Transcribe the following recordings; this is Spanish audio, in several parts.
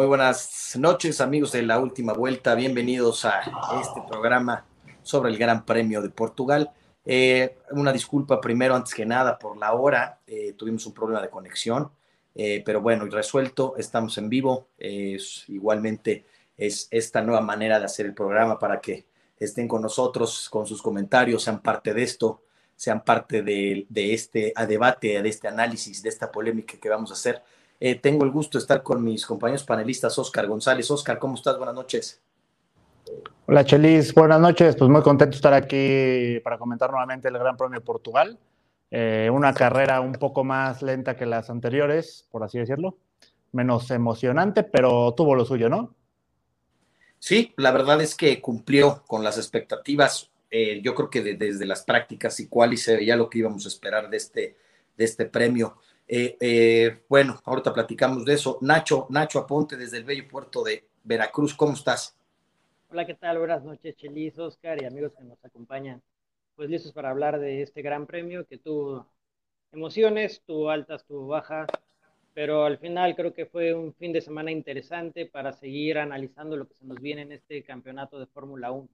Muy buenas noches, amigos de la última vuelta. Bienvenidos a este programa sobre el Gran Premio de Portugal. Eh, una disculpa primero, antes que nada, por la hora. Eh, tuvimos un problema de conexión, eh, pero bueno, resuelto. Estamos en vivo. igualmente es esta nueva manera de hacer el programa para que estén con nosotros, con sus comentarios, sean parte de esto, sean parte de, de este debate, de este análisis, de esta polémica que vamos a hacer. Tengo el gusto de estar con mis compañeros panelistas, Oscar González. Oscar, ¿cómo estás? Buenas noches. Hola Chelis, buenas noches. Pues muy contento de estar aquí para comentar nuevamente el Gran Premio de Portugal. Eh, una carrera un poco más lenta que las anteriores, por así decirlo. Menos emocionante, pero tuvo lo suyo, ¿no? Sí, la verdad es que cumplió con las expectativas. Eh, yo creo que desde las prácticas y cuál y se veía lo que íbamos a esperar de este, de este premio. Eh, bueno, ahorita platicamos de eso. Nacho, Nacho Aponte desde el bello puerto de Veracruz, ¿cómo estás? Hola, ¿qué tal? Buenas noches, Chelis, Oscar y amigos que nos acompañan. Pues listos para hablar de este gran premio que tuvo emociones, tuvo altas, tuvo bajas, pero al final creo que fue un fin de semana interesante para seguir analizando lo que se nos viene en este campeonato de Fórmula 1.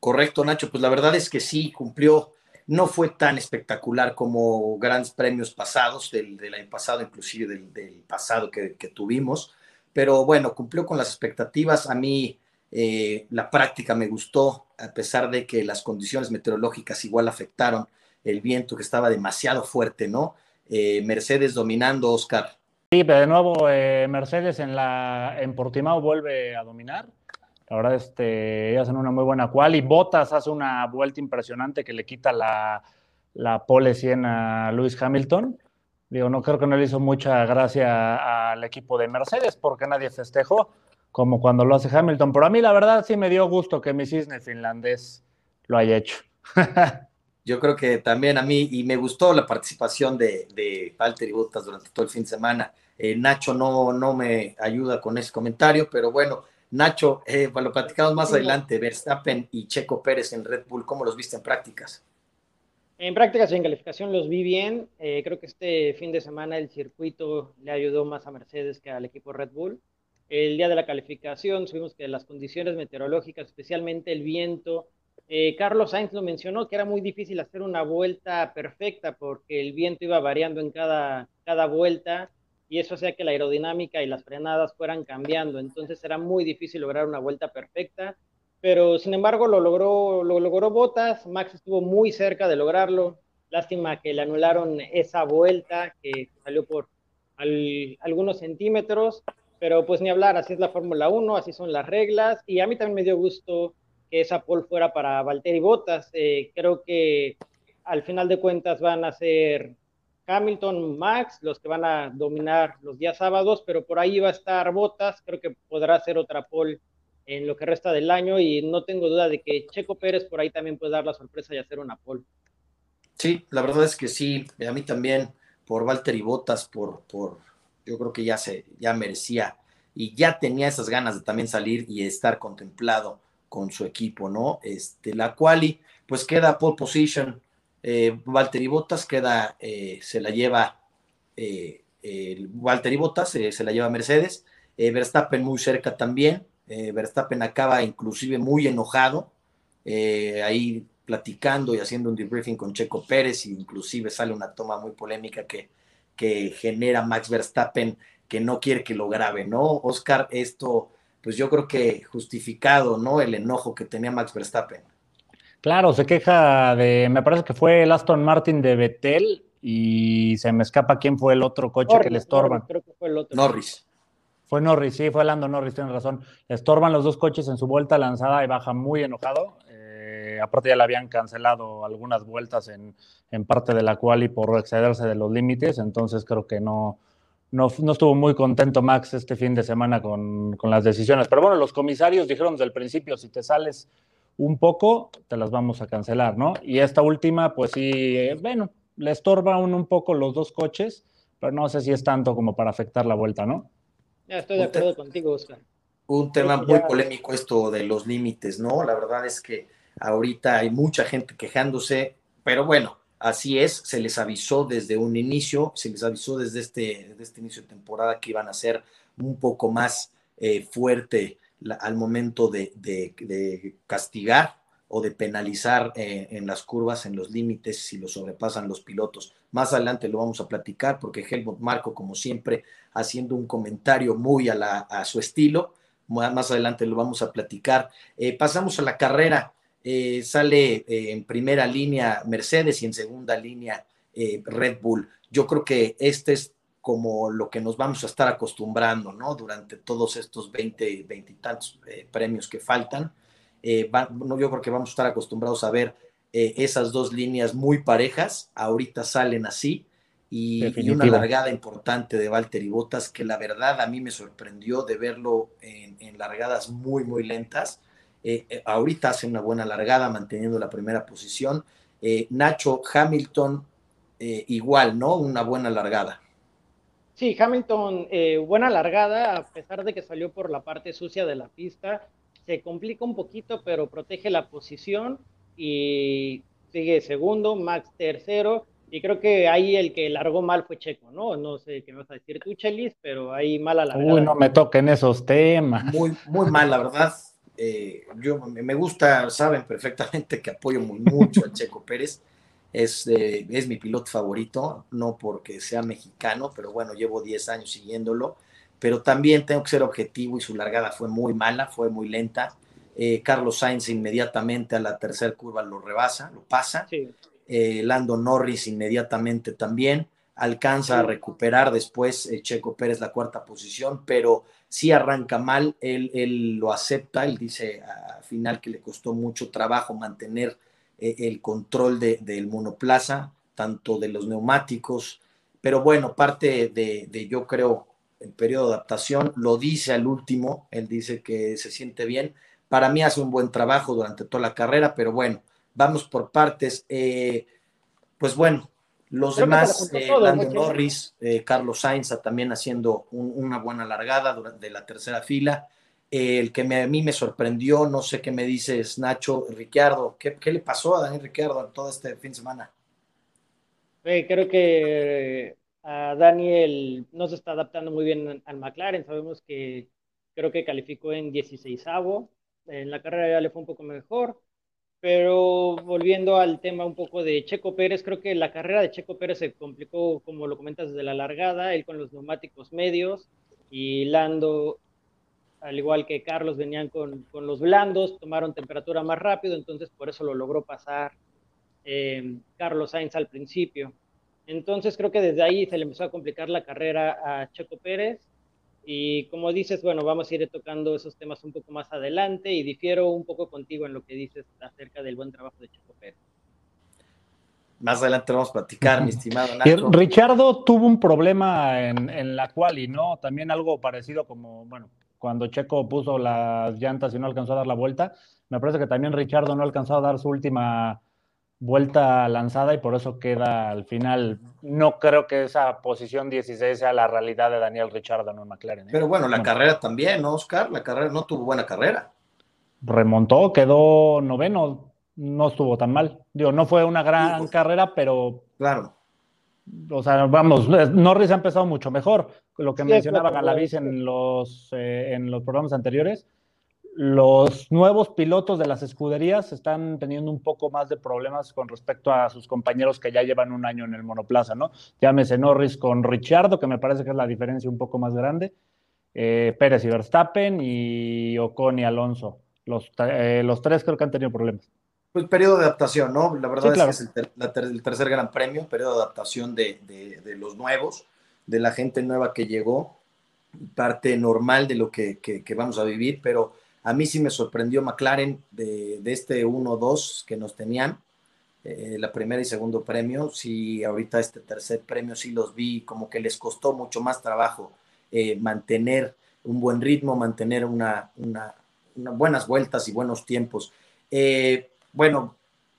Correcto, Nacho, pues la verdad es que sí, cumplió, no fue tan espectacular como grandes premios pasados, del, año pasado, inclusive del, pasado que, tuvimos, pero bueno, cumplió con las expectativas. A mí eh, la práctica me gustó, a pesar de que las condiciones meteorológicas igual afectaron el viento que estaba demasiado fuerte, ¿no? Eh, Mercedes dominando, Oscar. Sí, pero de nuevo eh, Mercedes en, la, en Portimao vuelve a dominar. La verdad, este, hacen una muy buena cual y Bottas hace una vuelta impresionante que le quita la, la pole 100 a Lewis Hamilton. Digo, no creo que no le hizo mucha gracia al equipo de Mercedes porque nadie festejó como cuando lo hace Hamilton. Pero a mí la verdad sí me dio gusto que mi cisne finlandés lo haya hecho. Yo creo que también a mí, y me gustó la participación de, de Valtteri Bottas durante todo el fin de semana. Eh, Nacho no, no me ayuda con ese comentario, pero bueno, Nacho, eh, lo platicamos más adelante, Verstappen y Checo Pérez en Red Bull, ¿cómo los viste en prácticas? En prácticas y en calificación los vi bien. Eh, creo que este fin de semana el circuito le ayudó más a Mercedes que al equipo Red Bull. El día de la calificación subimos que las condiciones meteorológicas, especialmente el viento, eh, Carlos Sainz lo mencionó, que era muy difícil hacer una vuelta perfecta porque el viento iba variando en cada, cada vuelta y eso hacía que la aerodinámica y las frenadas fueran cambiando. Entonces era muy difícil lograr una vuelta perfecta, pero sin embargo lo logró, lo logró Botas. Max estuvo muy cerca de lograrlo. Lástima que le anularon esa vuelta que salió por algunos centímetros, pero pues ni hablar, así es la Fórmula 1, así son las reglas, y a mí también me dio gusto que esa pole fuera para Valtteri Bottas. Eh, creo que al final de cuentas van a ser Hamilton, Max, los que van a dominar los días sábados, pero por ahí va a estar Bottas, creo que podrá hacer otra pole en lo que resta del año y no tengo duda de que Checo Pérez por ahí también puede dar la sorpresa y hacer una pole. Sí, la verdad es que sí, a mí también, por Valtteri Bottas, por, por yo creo que ya se, ya merecía y ya tenía esas ganas de también salir y estar contemplado con su equipo, ¿no? Este, la quali, pues queda pole position, eh, Valtteri Bottas queda, eh, se la lleva, eh, Valtteri eh, se la lleva Mercedes, eh, Verstappen muy cerca también, Verstappen acaba inclusive muy enojado, ahí platicando y haciendo un debriefing con Checo Pérez, e inclusive sale una toma muy polémica que que genera Max Verstappen que no quiere que lo grabe, ¿no? Oscar, esto, pues yo creo que justificado, ¿no? El enojo que tenía Max Verstappen. Claro, se queja de, me parece que fue el Aston Martin de Betel y se me escapa quién fue el otro coche que le estorban. Creo que fue el otro. Norris. Fue Norris, sí, fue Lando Norris, tiene razón. Le estorban los dos coches en su vuelta lanzada y baja muy enojado. Eh, aparte ya le habían cancelado algunas vueltas en, en parte de la cual y por excederse de los límites, entonces creo que no, no, no, estuvo muy contento Max este fin de semana con, con, las decisiones. Pero bueno, los comisarios dijeron desde el principio, si te sales un poco, te las vamos a cancelar, ¿no? Y esta última, pues sí, eh, bueno, le estorba un, un poco los dos coches, pero no sé si es tanto como para afectar la vuelta, ¿no? Ya estoy de acuerdo contigo, Oscar. Un tema muy polémico esto de los límites, ¿no? La verdad es que ahorita hay mucha gente quejándose, pero bueno, así es, se les avisó desde un inicio, se les avisó desde este, desde este inicio de temporada que iban a ser un poco más eh, fuerte al momento de, de, castigar o de penalizar eh, en las curvas, en los límites, si lo sobrepasan los pilotos. Más adelante lo vamos a platicar porque Helmut Marco, como siempre, haciendo un comentario muy a, la, a su estilo, más adelante lo vamos a platicar. Eh, pasamos a la carrera. Eh, sale en primera línea Mercedes y en segunda línea Red Bull. Yo creo que este es como lo que nos vamos a estar acostumbrando, ¿no? Durante todos estos 20, 20 y tantos eh, premios que faltan. Eh, yo creo que vamos a estar acostumbrados a ver eh, esas dos líneas muy parejas. Ahorita salen así. Y, una largada importante de Valtteri Bottas que la verdad a mí me sorprendió de verlo en, en largadas muy, muy lentas. ahorita hace una buena largada manteniendo la primera posición. Nacho Hamilton, igual, ¿no? Una buena largada. Sí, Hamilton, eh, buena largada, a pesar de que salió por la parte sucia de la pista, se complica un poquito, pero protege la posición y sigue segundo, Max tercero, y creo que ahí el que largó mal fue Checo, ¿no? No sé qué me vas a decir tú, Chelis, pero ahí mala largada. Uy, no me toquen esos temas. Muy, muy mal, la verdad. Eh, yo me gusta, saben perfectamente que apoyo muy mucho a Checo Pérez es, es mi piloto favorito, no porque sea mexicano, pero bueno, llevo 10 años siguiéndolo, pero también tengo que ser objetivo y su largada fue muy mala, fue muy lenta. Eh, Carlos Sainz inmediatamente a la tercera curva lo rebasa, lo pasa. Eh, Lando Norris inmediatamente también. Alcanza a recuperar después eh, Checo Pérez la cuarta posición, pero sí arranca mal, él, él lo acepta, él dice al final que le costó mucho trabajo mantener eh, el control de, del monoplaza, tanto de los neumáticos, pero bueno, parte de, yo creo, el periodo de adaptación, lo dice al último, él dice que se siente bien, para mí hace un buen trabajo durante toda la carrera, pero bueno, vamos por partes. Eh, pues bueno, los demás, eh, Lando Norris, Carlos Sainz también haciendo una buena largada durante la tercera fila el que a mí me sorprendió, no sé qué me dices, Nacho, Ricciardo, ¿qué, le pasó a Daniel Ricciardo todo este fin de semana? creo que a Daniel no se está adaptando muy bien al McLaren, sabemos que creo que calificó en 16avo, en la carrera ya le fue un poco mejor, pero volviendo al tema un poco de Checo Pérez, creo que la carrera de Checo Pérez se complicó, como lo comentas, desde la largada, él con los neumáticos medios y Lando al igual que Carlos, venían con, con, los blandos, tomaron temperatura más rápido, entonces por eso lo logró pasar eh, Carlos Sainz al principio. Entonces creo que desde ahí se le empezó a complicar la carrera a Checo Pérez. Y como dices, bueno, vamos a ir tocando esos temas un poco más adelante y difiero un poco contigo en lo que dices acerca del buen trabajo de Checo Pérez. Más adelante vamos a platicar, mi estimado Nacho. Richardo tuvo un problema en, en la quali, ¿no? También algo parecido como, bueno, cuando Checo puso las llantas y no alcanzó a dar la vuelta. Me parece que también Richardo no alcanzó a dar su última vuelta lanzada y por eso queda al final. No creo que esa posición 16 sea la realidad de Daniel Richardo en McLaren. ¿eh? Pero bueno, la carrera también, ¿no, Oscar? La carrera no tuvo buena carrera. Remontó, quedó noveno, no estuvo tan mal. Digo, no fue una gran pues, carrera, pero. Claro. O sea, vamos, Norris ha empezado mucho mejor lo que mencionaba Galaviz en los, eh, en los programas anteriores, los nuevos pilotos de las escuderías están teniendo un poco más de problemas con respecto a sus compañeros que ya llevan un año en el monoplaza, ¿no? Llámese Norris con Richardo, que me parece que es la diferencia un poco más grande, eh, Pérez y Verstappen y Ocon y Alonso. Los, eh, los tres creo que han tenido problemas. Pues periodo de adaptación, ¿no? La verdad es que es el, tercer gran premio, periodo de adaptación de, de, de los nuevos de la gente nueva que llegó, parte normal de lo que, vamos a vivir, pero a mí sí me sorprendió McLaren de, este 1-2 que nos tenían, eh, la primera y segundo premio, sí, ahorita este tercer premio sí los vi como que les costó mucho más trabajo eh, mantener un buen ritmo, mantener una, una, buenas vueltas y buenos tiempos. Eh, bueno,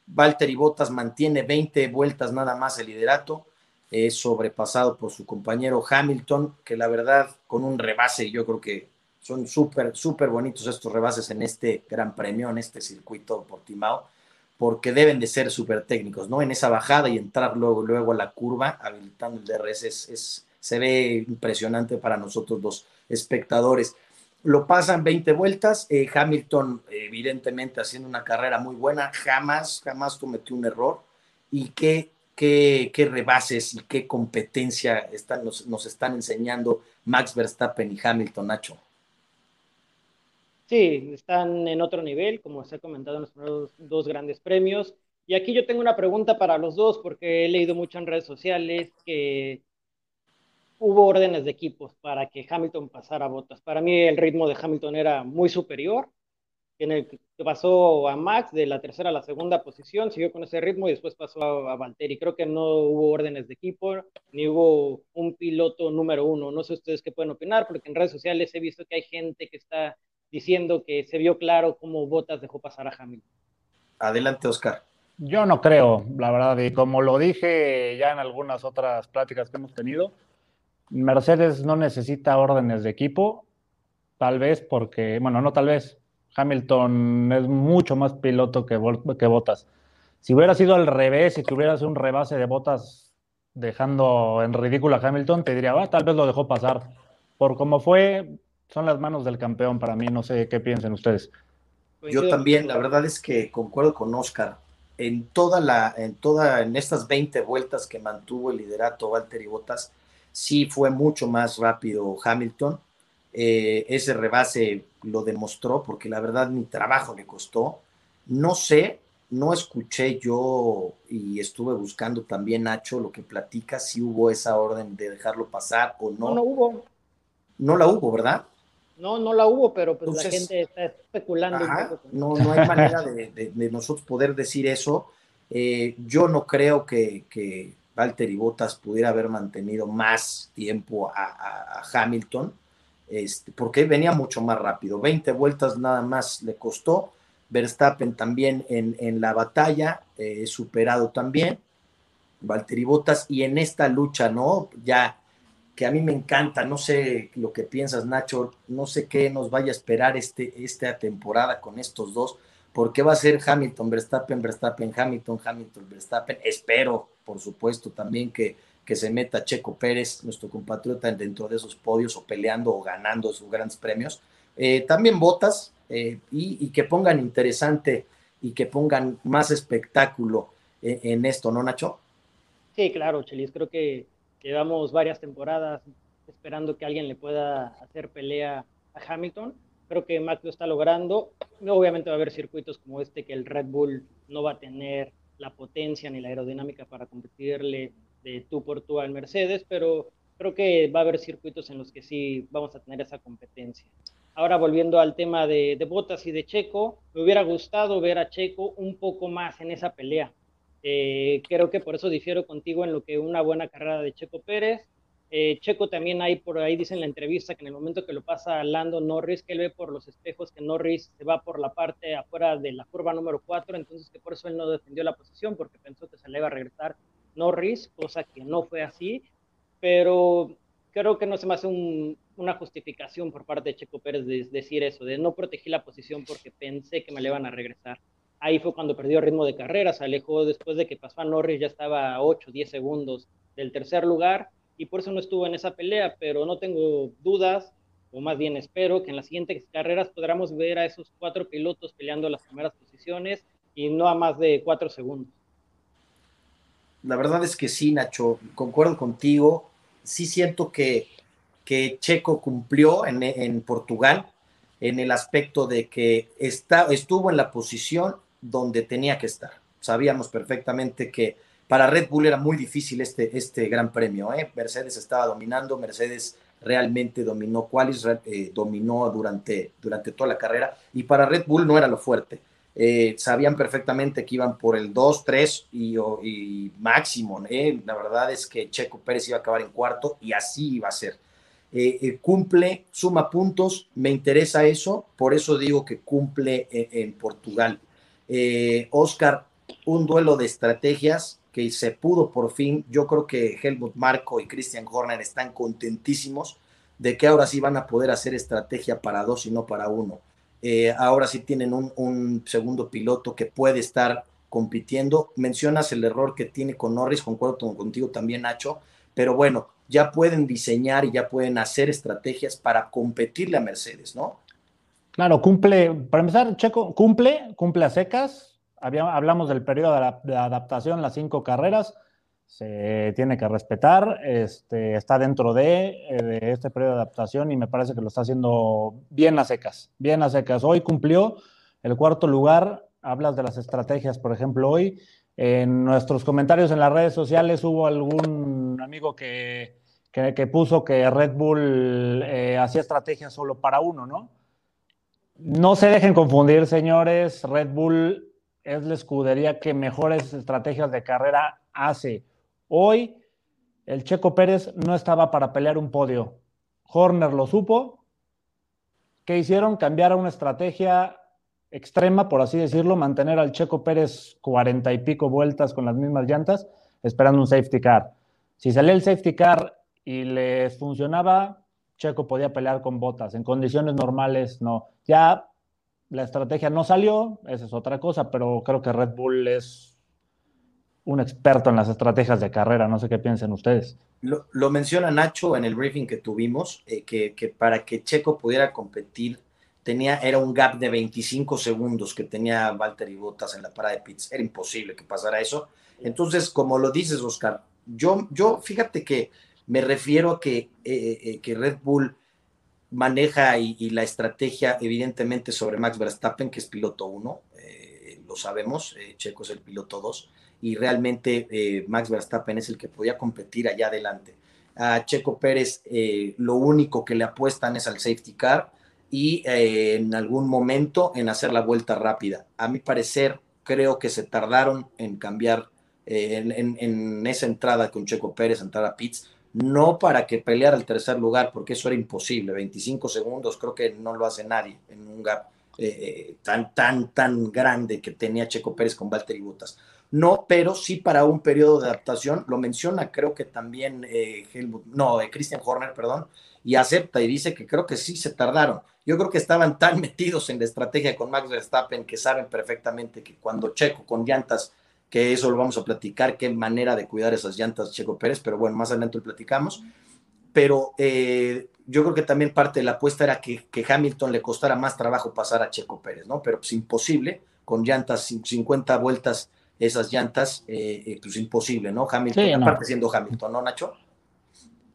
Valtteri Bottas mantiene 20 vueltas nada más el liderato es sobrepasado por su compañero Hamilton, que la verdad con un rebase, yo creo que son súper, súper bonitos estos rebases en este gran premio, en este circuito Portimao, porque deben de ser súper técnicos, ¿no? En esa bajada y entrar luego, luego a la curva, habilitando el DRS, es, se ve impresionante para nosotros los espectadores. Lo pasan 20 vueltas, eh, Hamilton evidentemente haciendo una carrera muy buena, jamás, jamás cometió un error. Y qué, qué, rebases y qué competencia están, nos, nos están enseñando Max Verstappen y Hamilton, Nacho. Sí, están en otro nivel, como se ha comentado en los primeros dos grandes premios. Y aquí yo tengo una pregunta para los dos, porque he leído mucho en redes sociales que hubo órdenes de equipos para que Hamilton pasara botas. Para mí el ritmo de Hamilton era muy superior, en el que pasó a Max de la tercera a la segunda posición, siguió con ese ritmo y después pasó a, a Valtteri. Creo que no hubo órdenes de equipo, ni hubo un piloto número uno. No sé ustedes qué pueden opinar, porque en redes sociales he visto que hay gente que está diciendo que se vio claro cómo Botas dejó pasar a Hamilton. Adelante, Oscar. Yo no creo, la verdad, y como lo dije ya en algunas otras pláticas que hemos tenido, Mercedes no necesita órdenes de equipo, tal vez porque, bueno, no tal vez, Hamilton es mucho más piloto que, que Botas. Si hubiera sido al revés, si tuvieras un rebase de Botas dejando en ridículo a Hamilton, te diría, ah, tal vez lo dejó pasar. Por como fue, son las manos del campeón para mí, no sé qué piensen ustedes. Yo también, la verdad es que concuerdo con Oscar. En toda la, en toda, en estas 20 vueltas que mantuvo el liderato Valtteri Bottas, sí fue mucho más rápido Hamilton. Eh, ese rebase lo demostró porque la verdad mi trabajo le costó. No sé, no escuché yo y estuve buscando también Nacho lo que platica, si hubo esa orden de dejarlo pasar o no. No, no hubo. No la hubo, ¿verdad? No, no la hubo, pero pues Entonces, la gente está especulando. Ajá, no, no hay manera de, de, de, nosotros poder decir eso. Eh, yo no creo que, que Valtteri Bottas pudiera haber mantenido más tiempo a, a, a Hamilton, este, porque venía mucho más rápido. 20 vueltas nada más le costó. Verstappen también en, en la batalla, eh, superado también. Valtteri Bottas, y en esta lucha, ¿no? Ya que a mí me encanta, no sé lo que piensas Nacho, no sé qué nos vaya a esperar este, esta temporada con estos dos, porque va a ser Hamilton, Verstappen, Verstappen, Hamilton, Hamilton, Verstappen, espero por supuesto también que, que se meta Checo Pérez, nuestro compatriota, dentro de esos podios o peleando o ganando sus grandes premios, eh, también botas eh, y, que pongan interesante y que pongan más espectáculo en, en esto, ¿no Nacho? Sí, claro, Chelis, creo que Llevamos varias temporadas esperando que alguien le pueda hacer pelea a Hamilton. Creo que Max lo está logrando. Obviamente va a haber circuitos como este que el Red Bull no va a tener la potencia ni la aerodinámica para competirle de tú por tú al Mercedes, pero creo que va a haber circuitos en los que sí vamos a tener esa competencia. Ahora volviendo al tema de, de Botas y de Checo, me hubiera gustado ver a Checo un poco más en esa pelea. Eh, creo que por eso difiero contigo en lo que una buena carrera de Checo Pérez. Eh, Checo también hay por ahí, dice en la entrevista, que en el momento que lo pasa Lando Norris, que él ve por los espejos que Norris se va por la parte afuera de la curva número 4, entonces que por eso él no defendió la posición, porque pensó que se le iba a regresar Norris, cosa que no fue así, pero creo que no se me hace un, una justificación por parte de Checo Pérez de decir eso, de no protegí la posición porque pensé que me le iban a regresar. Ahí fue cuando perdió ritmo de carrera, se alejó después de que pasó a Norris, ya estaba a 8, 10 segundos del tercer lugar y por eso no estuvo en esa pelea, pero no tengo dudas, o más bien espero que en las siguientes carreras podamos ver a esos cuatro pilotos peleando las primeras posiciones y no a más de cuatro segundos. La verdad es que sí, Nacho, concuerdo contigo. Sí siento que, que Checo cumplió en, en Portugal en el aspecto de que está, estuvo en la posición donde tenía que estar. Sabíamos perfectamente que para Red Bull era muy difícil este, este gran premio. ¿eh? Mercedes estaba dominando, Mercedes realmente dominó Qualis, eh, dominó durante, durante toda la carrera y para Red Bull no era lo fuerte. Eh, sabían perfectamente que iban por el 2, 3 y, máximo. ¿eh? La verdad es que Checo Pérez iba a acabar en cuarto y así iba a ser. Eh, cumple, suma puntos, me interesa eso, por eso digo que cumple en, en Portugal. Oscar, un duelo de estrategias que se pudo por fin. Yo creo que Helmut Marco y Christian Horner están contentísimos de que ahora sí van a poder hacer estrategia para dos y no para uno. Eh, ahora sí tienen un, un, segundo piloto que puede estar compitiendo. Mencionas el error que tiene con Norris, concuerdo contigo también, Nacho, pero bueno, ya pueden diseñar y ya pueden hacer estrategias para competirle a Mercedes, ¿no? Claro, cumple, para empezar, Checo, cumple, cumple a secas. hablamos del periodo de, adaptación, las cinco carreras, se tiene que respetar, este, está dentro eh, de, este periodo de adaptación y me parece que lo está haciendo bien a secas, bien secas. Hoy cumplió el cuarto lugar, hablas de las estrategias, por ejemplo, hoy en nuestros comentarios en las redes sociales hubo algún amigo que, que, puso que Red Bull eh, hacía estrategias solo para uno, ¿no? No se dejen confundir, señores. Red Bull es la escudería que mejores estrategias de carrera hace. Hoy el Checo Pérez no estaba para pelear un podio. Horner lo supo. ¿Qué hicieron? Cambiar a una estrategia extrema, por así decirlo, mantener al Checo Pérez cuarenta y pico vueltas con las mismas llantas, esperando un safety car. Si salía el safety car y les funcionaba, Checo podía pelear con botas. En condiciones normales, no. Ya la estrategia no salió, esa es otra cosa, pero creo que Red Bull es un experto en las estrategias de carrera. No sé qué piensen ustedes. Lo, menciona Nacho en el briefing que tuvimos, eh, que, que, para que Checo pudiera competir, tenía, era un gap de 25 segundos que tenía Valtteri Bottas en la parada de pits. Era imposible que pasara eso. Entonces, como lo dices, Oscar, yo, yo fíjate que me refiero a que, eh, eh, que Red Bull maneja y, la estrategia evidentemente sobre Max Verstappen, que es piloto 1, eh, lo sabemos, Checo es el piloto 2, y realmente Max Verstappen es el que podía competir allá adelante. A Checo Pérez lo único que le apuestan es al safety car y en algún momento en hacer la vuelta rápida. A mi parecer, creo que se tardaron en cambiar en, esa entrada con Checo Pérez, entrar a Pitts, no para que peleara el tercer lugar, porque eso era imposible. 25 segundos creo que no lo hace nadie en un gap eh, eh, tan, tan, tan grande que tenía Checo Pérez con Valtteri Bottas. No, pero sí para un periodo de adaptación, lo menciona creo que también eh, Helmut, no, Christian Horner, perdón, y acepta y dice que creo que sí se tardaron. Yo creo que estaban tan metidos en la estrategia con Max Verstappen que saben perfectamente que cuando Checo con llantas que eso lo vamos a platicar, qué manera de cuidar esas llantas Checo Pérez, pero bueno, más adelante lo platicamos. Pero eh, yo creo que también parte de la apuesta era que, que, Hamilton le costara más trabajo pasar a Checo Pérez, ¿no? Pero pues imposible, con llantas, 50 vueltas, esas llantas, eh, eh, pues imposible, ¿no? Hamilton, aparte siendo Hamilton, ¿no, Nacho?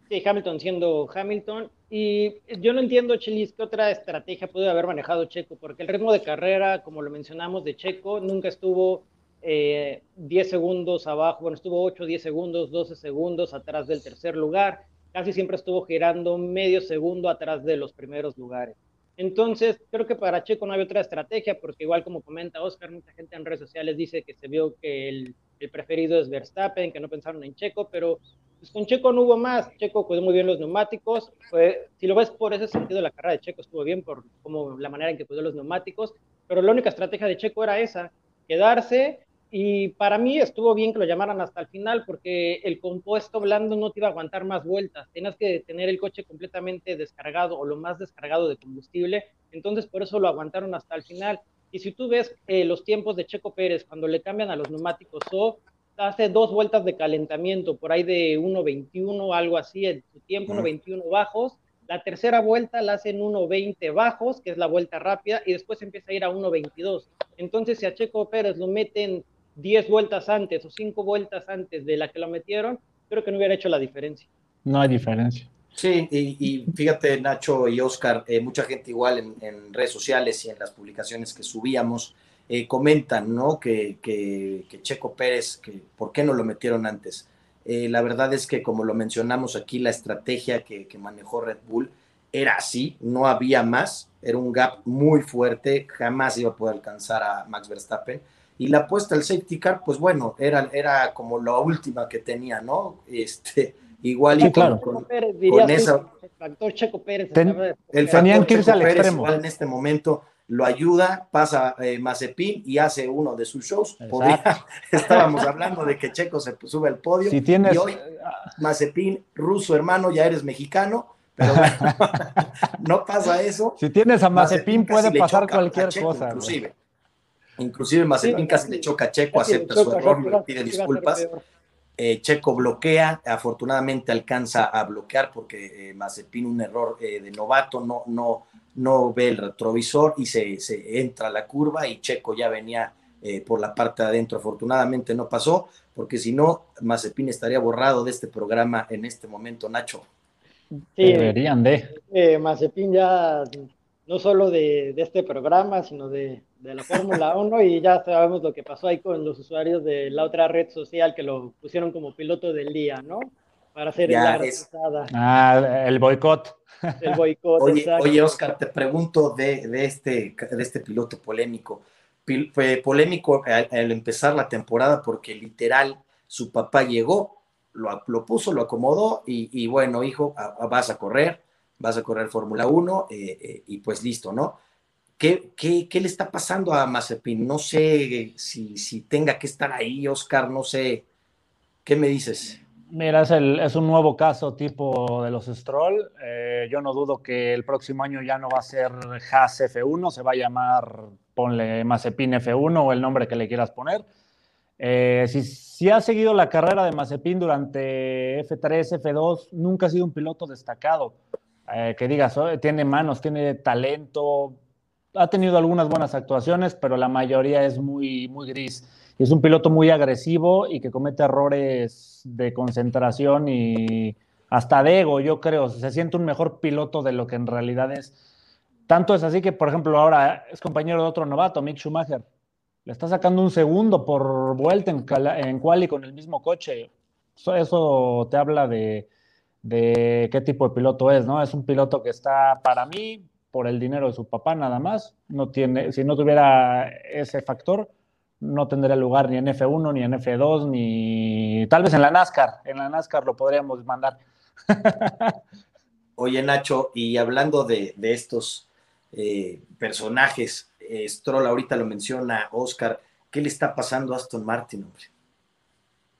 Sí, Hamilton siendo Hamilton. Y yo no entiendo, Chelis, qué otra estrategia puede haber manejado Checo, porque el ritmo de carrera, como lo mencionamos, de Checo nunca estuvo 10 eh, segundos abajo, bueno, estuvo 8, 10 segundos, 12 segundos atrás del tercer lugar, casi siempre estuvo girando medio segundo atrás de los primeros lugares. Entonces, creo que para Checo no había otra estrategia, porque igual como comenta Oscar, mucha gente en redes sociales dice que se vio que el, preferido es Verstappen, que no pensaron en Checo, pero pues con Checo no hubo más. Checo cuidó muy bien los neumáticos. si lo ves por ese sentido, la carrera de Checo estuvo bien por como la manera en que cuidó los neumáticos, pero la única estrategia de Checo era esa, quedarse y para mí estuvo bien que lo llamaran hasta el final porque el compuesto blando no te iba a aguantar más vueltas. Tenías que tener el coche completamente descargado o lo más descargado de combustible. Entonces por eso lo aguantaron hasta el final. Y si tú ves eh, los tiempos de Checo Pérez cuando le cambian a los neumáticos o hace dos vueltas de calentamiento por ahí de 1.21 algo así en su tiempo, 1.21 bajos. La tercera vuelta la hacen 1.20 bajos, que es la vuelta rápida, y después empieza a ir a 1.22. Entonces, si a Checo Pérez lo meten 10 vueltas antes o 5 vueltas antes de la que lo metieron, creo que no hubiera hecho la diferencia. No hay diferencia. Sí, y, fíjate, Nacho y Oscar, eh, mucha gente igual en, redes sociales y en las publicaciones que subíamos eh, comentan, ¿no? Que, que, Checo Pérez, que por qué no lo metieron antes. Eh, la verdad es que, como lo mencionamos aquí, la estrategia que, que manejó Red Bull era así, no había más, era un gap muy fuerte, jamás iba a poder alcanzar a Max Verstappen y la apuesta al safety car, pues bueno, era, era como la última que tenía, ¿no? Este, igual y claro. con, Pérez, con esa... El factor Checo Pérez. el tenían que irse al extremo. en este momento lo ayuda, pasa eh, Mazepin y hace uno de sus shows. estábamos hablando de que Checo se sube al podio. Si tienes... Y hoy, Mazepin, ruso hermano, ya eres mexicano. Pero no pasa eso. Si tienes a Mazepin, puede pasar cualquier cosa. Inclusive. Inclusive Mazepin casi le choca a Checo, acepta su error, le pide disculpas. Eh, Checo bloquea, afortunadamente alcanza a bloquear porque eh, Mazepin un error eh, de novato, no, no, no ve el retrovisor y se, se entra a la curva y Checo ya venía por la parte de adentro. Afortunadamente no pasó, porque si no, Mazepin estaría borrado de este programa en este momento, Nacho. Sí, Deberían de. Mazepin ya no solo de, este programa, sino de, la Fórmula 1 y ya sabemos lo que pasó ahí con los usuarios de la otra red social que lo pusieron como piloto del día, ¿no? Para hacer la Ah, el boicot. El boicot. oye, Oscar, te pregunto de, este, de este piloto polémico. Fue polémico al, empezar la temporada porque literal su papá llegó, lo, lo puso, lo acomodó y, y bueno, hijo, vas a correr vas a correr Fórmula 1 eh, eh, y pues listo, ¿no? ¿Qué, ¿Qué, le está pasando a Mazepin? No sé si, si, tenga que estar ahí, Oscar, no sé. ¿Qué me dices? Mira, es, el, es un nuevo caso tipo de los Stroll. Eh, yo no dudo que el próximo año ya no va a ser Haas F1, se va a llamar, ponle Mazepin F1 o el nombre que le quieras poner. si, si ha seguido la carrera de Mazepin durante F3, F2, nunca ha sido un piloto destacado. Eh, que digas, tiene manos, tiene talento, ha tenido algunas buenas actuaciones, pero la mayoría es muy, muy gris. es un piloto muy agresivo y que comete errores de concentración y hasta de ego, yo creo. Se siente un mejor piloto de lo que en realidad es. Tanto es así que, por ejemplo, ahora es compañero de otro novato, Mick Schumacher. Le está sacando un segundo por vuelta en, en quali con el mismo coche. eso te habla de, de qué tipo de piloto es, ¿no? Es un piloto que está para mí por el dinero de su papá nada más. No tiene, si no tuviera ese factor, no tendría lugar ni en F1, ni en F2, ni tal vez en la NASCAR. En la NASCAR lo podríamos mandar. Oye, Nacho, y hablando de, estos eh, personajes, eh, Stroll ahorita lo menciona, Oscar, ¿qué le está pasando a Aston Martin, hombre?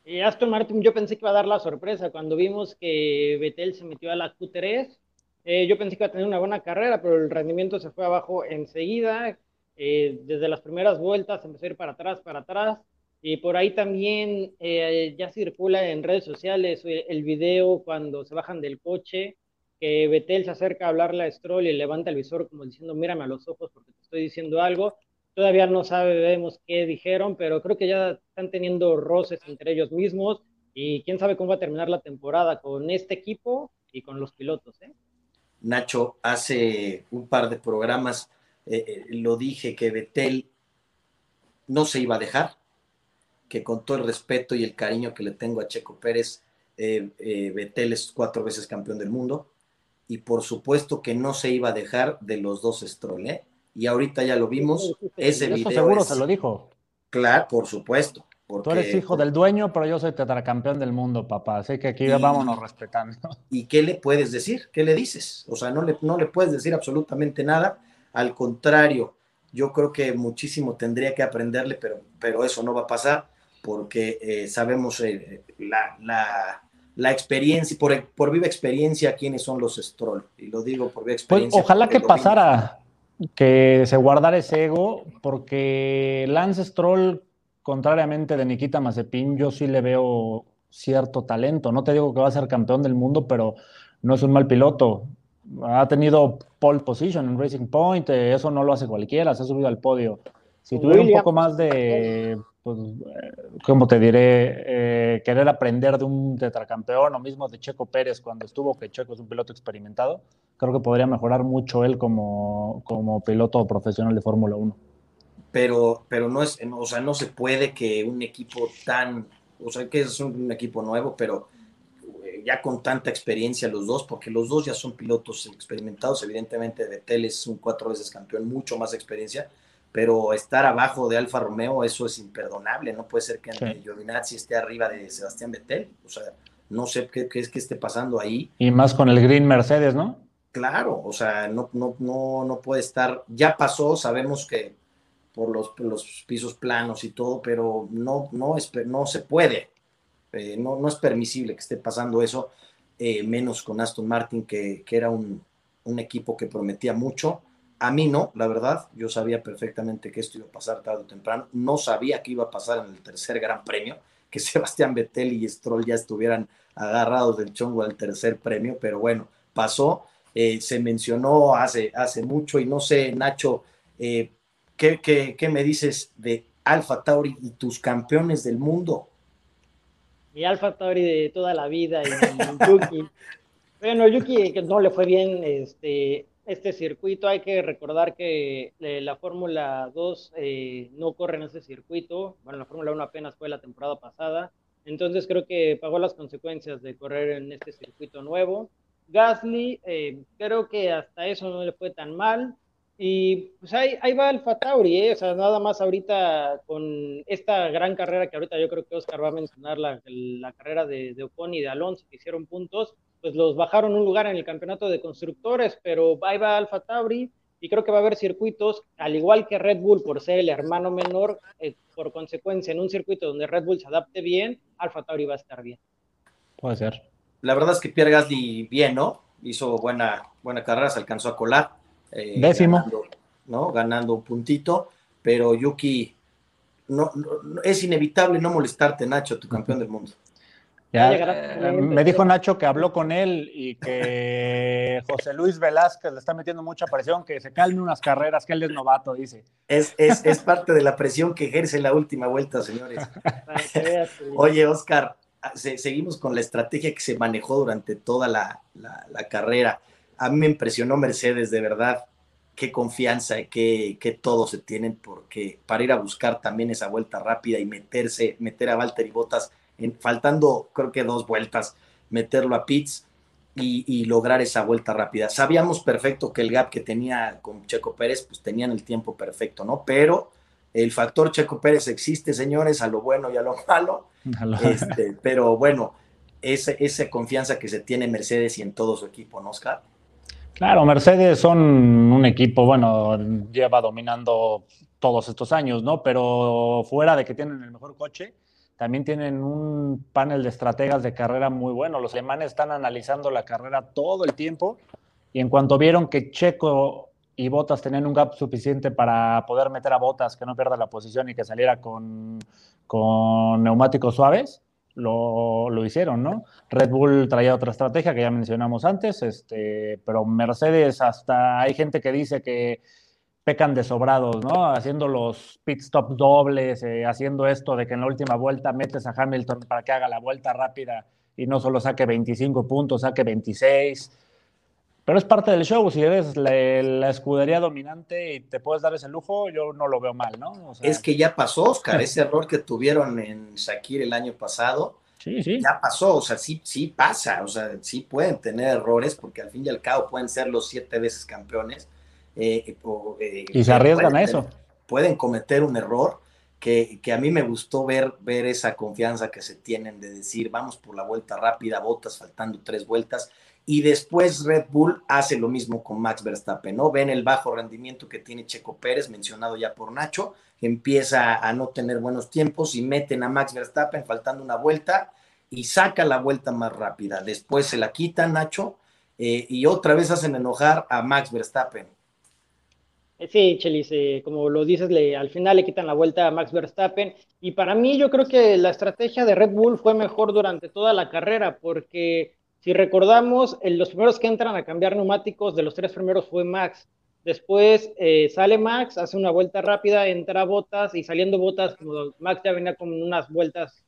Eh, Aston Martin, yo pensé que iba a dar la sorpresa cuando vimos que Vettel se metió a la Q3. Eh, yo pensé que iba a tener una buena carrera, pero el rendimiento se fue abajo enseguida. Eh, desde las primeras vueltas empezó a ir para atrás, para atrás. Y por ahí también ya circula en redes sociales el video cuando se bajan del coche, que Vettel se acerca a hablarle a Stroll y levanta el visor como diciendo, mírame a los ojos porque te estoy diciendo algo. Todavía no sabemos qué dijeron, pero creo que ya están teniendo roces entre ellos mismos y quién sabe cómo va a terminar la temporada con este equipo y con los pilotos. ¿eh? Nacho, hace un par de programas eh, eh, lo dije que Betel no se iba a dejar, que con todo el respeto y el cariño que le tengo a Checo Pérez, Betel es cuatro veces campeón del mundo y por supuesto que no se iba a dejar de los dos Stroll, ¿eh? y ahorita ya lo vimos. Ese video seguro se lo dijo. Claro, por supuesto. Tú eres hijo del dueño, pero yo soy tetracampeón del mundo, papá. Así que aquí vámonos respetando. ¿Y qué le puedes decir? ¿Qué le dices? O sea, no le, no le puedes decir absolutamente nada. Al contrario, yo creo que muchísimo tendría que aprenderle, pero, pero eso no va a pasar porque eh, sabemos eh, la, la, la, experiencia, por, por viva experiencia, quiénes son los Stroll. Y lo digo por viva pues, experiencia. ojalá que pasara que se guardara ese ego, porque Lance Stroll, contrariamente de Nikita Mazepin, yo sí le veo cierto talento. No te digo que va a ser campeón del mundo, pero no es un mal piloto. Ha tenido pole position en Racing Point, eh, eso no lo hace cualquiera, se ha subido al podio. Si tuviera un poco más de, pues, eh, ¿cómo te diré? Eh, querer aprender de un tetracampeón o mismo de Checo Pérez cuando estuvo, que Checo es un piloto experimentado, creo que podría mejorar mucho él como, como piloto profesional de Fórmula 1. Pero, pero no es, o sea, no se puede que un equipo tan, o sea, que es un, equipo nuevo, pero eh, ya con tanta experiencia los dos, porque los dos ya son pilotos experimentados, evidentemente Vettel es un cuatro veces campeón, mucho más experiencia, pero estar abajo de Alfa Romeo, eso es imperdonable, no puede ser que sí. Giovinazzi esté arriba de Sebastián Vettel, o sea, no sé qué, qué, es que esté pasando ahí. Y más con el Green Mercedes, ¿no? Claro, o sea, no, no, no, no puede estar, ya pasó, sabemos que por los, los pisos planos y todo, pero no, no, es, no se puede, eh, no, no es permisible que esté pasando eso, eh, menos con Aston Martin, que, que era un, un, equipo que prometía mucho, a mí no, la verdad, yo sabía perfectamente que esto iba a pasar tarde o temprano, no sabía que iba a pasar en el tercer Gran Premio, que Sebastián Vettel y Stroll ya estuvieran agarrados del chongo al tercer premio, pero bueno, pasó, eh, se mencionó hace, hace mucho y no sé, Nacho, eh, ¿qué, qué, me dices de Alfa Tauri y tus campeones del mundo? Mi Alfa Tauri de toda la vida y Yuki. bueno, Yuki no le fue bien, este, este circuito. Hay que recordar que eh, la Fórmula 2 eh, no corre en ese circuito. Bueno, la Fórmula 1 apenas fue la temporada pasada. Entonces creo que pagó las consecuencias de correr en este circuito nuevo. Gasly, eh, creo que hasta eso no le fue tan mal. Y pues ahí, ahí va Alfa Tauri, o sea, nada más ahorita con esta gran carrera que ahorita yo creo que Oscar va a mencionar, la, la carrera de, de Ocon y de Alonso, que hicieron puntos, pues los bajaron un lugar en el campeonato de constructores, pero ahí va Alfa Tauri y creo que va a haber circuitos, al igual que Red Bull por ser el hermano menor, eh, por consecuencia, en un circuito donde Red Bull se adapte bien, Alfa Tauri va a estar bien. Puede ser. La verdad es que Pierre Gasly bien, ¿no? Hizo buena, buena carrera, se alcanzó a colar. Eh, Décimo. Ganando, ¿no? Ganando un puntito, pero Yuki, no, es inevitable no molestarte, Nacho, tu campeón del mundo. Eh, me dijo Nacho que habló con él y que José Luis Velázquez le está metiendo mucha presión, que se calme unas carreras, que él es novato, dice. Es, es, parte de la presión que ejerce la última vuelta, señores. Oye, Oscar, seguimos con la estrategia que se manejó durante toda la, carrera. A mí me impresionó Mercedes, de verdad. Qué confianza y qué, qué todo se tienen, porque para ir a buscar también esa vuelta rápida y meterse, meter a Walter y Botas faltando creo que dos vueltas, meterlo a pits y, lograr esa vuelta rápida. Sabíamos perfecto que el gap que tenía con Checo Pérez, pues tenían el tiempo perfecto, ¿no? Pero el factor Checo Pérez existe, señores, a lo bueno y a lo malo. Este, pero bueno, esa, esa confianza que se tiene en Mercedes y en todo su equipo, ¿no, Oscar? Claro, Mercedes son un equipo, bueno, lleva dominando todos estos años, ¿no? Pero fuera de que tienen el mejor coche, también tienen un panel de estrategas de carrera muy bueno. Los alemanes están analizando la carrera todo el tiempo y en cuanto vieron que Checo y Botas tenían un gap suficiente para poder meter a Botas que no pierda la posición y que saliera con, con neumáticos suaves, lo, lo, hicieron, ¿no? Red Bull traía otra estrategia que ya mencionamos antes, este, pero Mercedes hasta hay gente que dice que pecan de sobrados, ¿no? Haciendo los pit stop dobles, eh, haciendo esto de que en la última vuelta metes a Hamilton para que haga la vuelta rápida y no solo saque 25 puntos, saque 26. Pero es parte del show, si eres la, escudería dominante y te puedes dar ese lujo, yo no lo veo mal, ¿no? es que ya pasó, Oscar, ese error que tuvieron en Shakir el año pasado, sí, sí. ya pasó, o sea, sí, sí pasa, o sea, sí pueden tener errores porque al fin y al cabo pueden ser los siete veces campeones, eh, eh, y se arriesgan a eso. Pueden cometer un error que, a mí me gustó ver, ver esa confianza que se tienen de decir, vamos por la vuelta rápida, botas faltando tres vueltas, y después Red Bull hace lo mismo con Max Verstappen, ¿no? Ven el bajo rendimiento que tiene Checo Pérez, mencionado ya por Nacho, empieza a no tener buenos tiempos y meten a Max Verstappen faltando una vuelta y saca la vuelta más rápida. Después se la quita Nacho eh, y otra vez hacen enojar a Max Verstappen eh, sí, Chelis, eh, como lo dices, le, al final le quitan la vuelta a Max Verstappen. Y para mí yo creo que la estrategia de Red Bull fue mejor durante toda la carrera, porque si recordamos, los primeros que entran a cambiar neumáticos de los tres primeros fue Max. Después eh, sale Max, hace una vuelta rápida, entra Botas y saliendo Botas, como Max ya venía con unas vueltas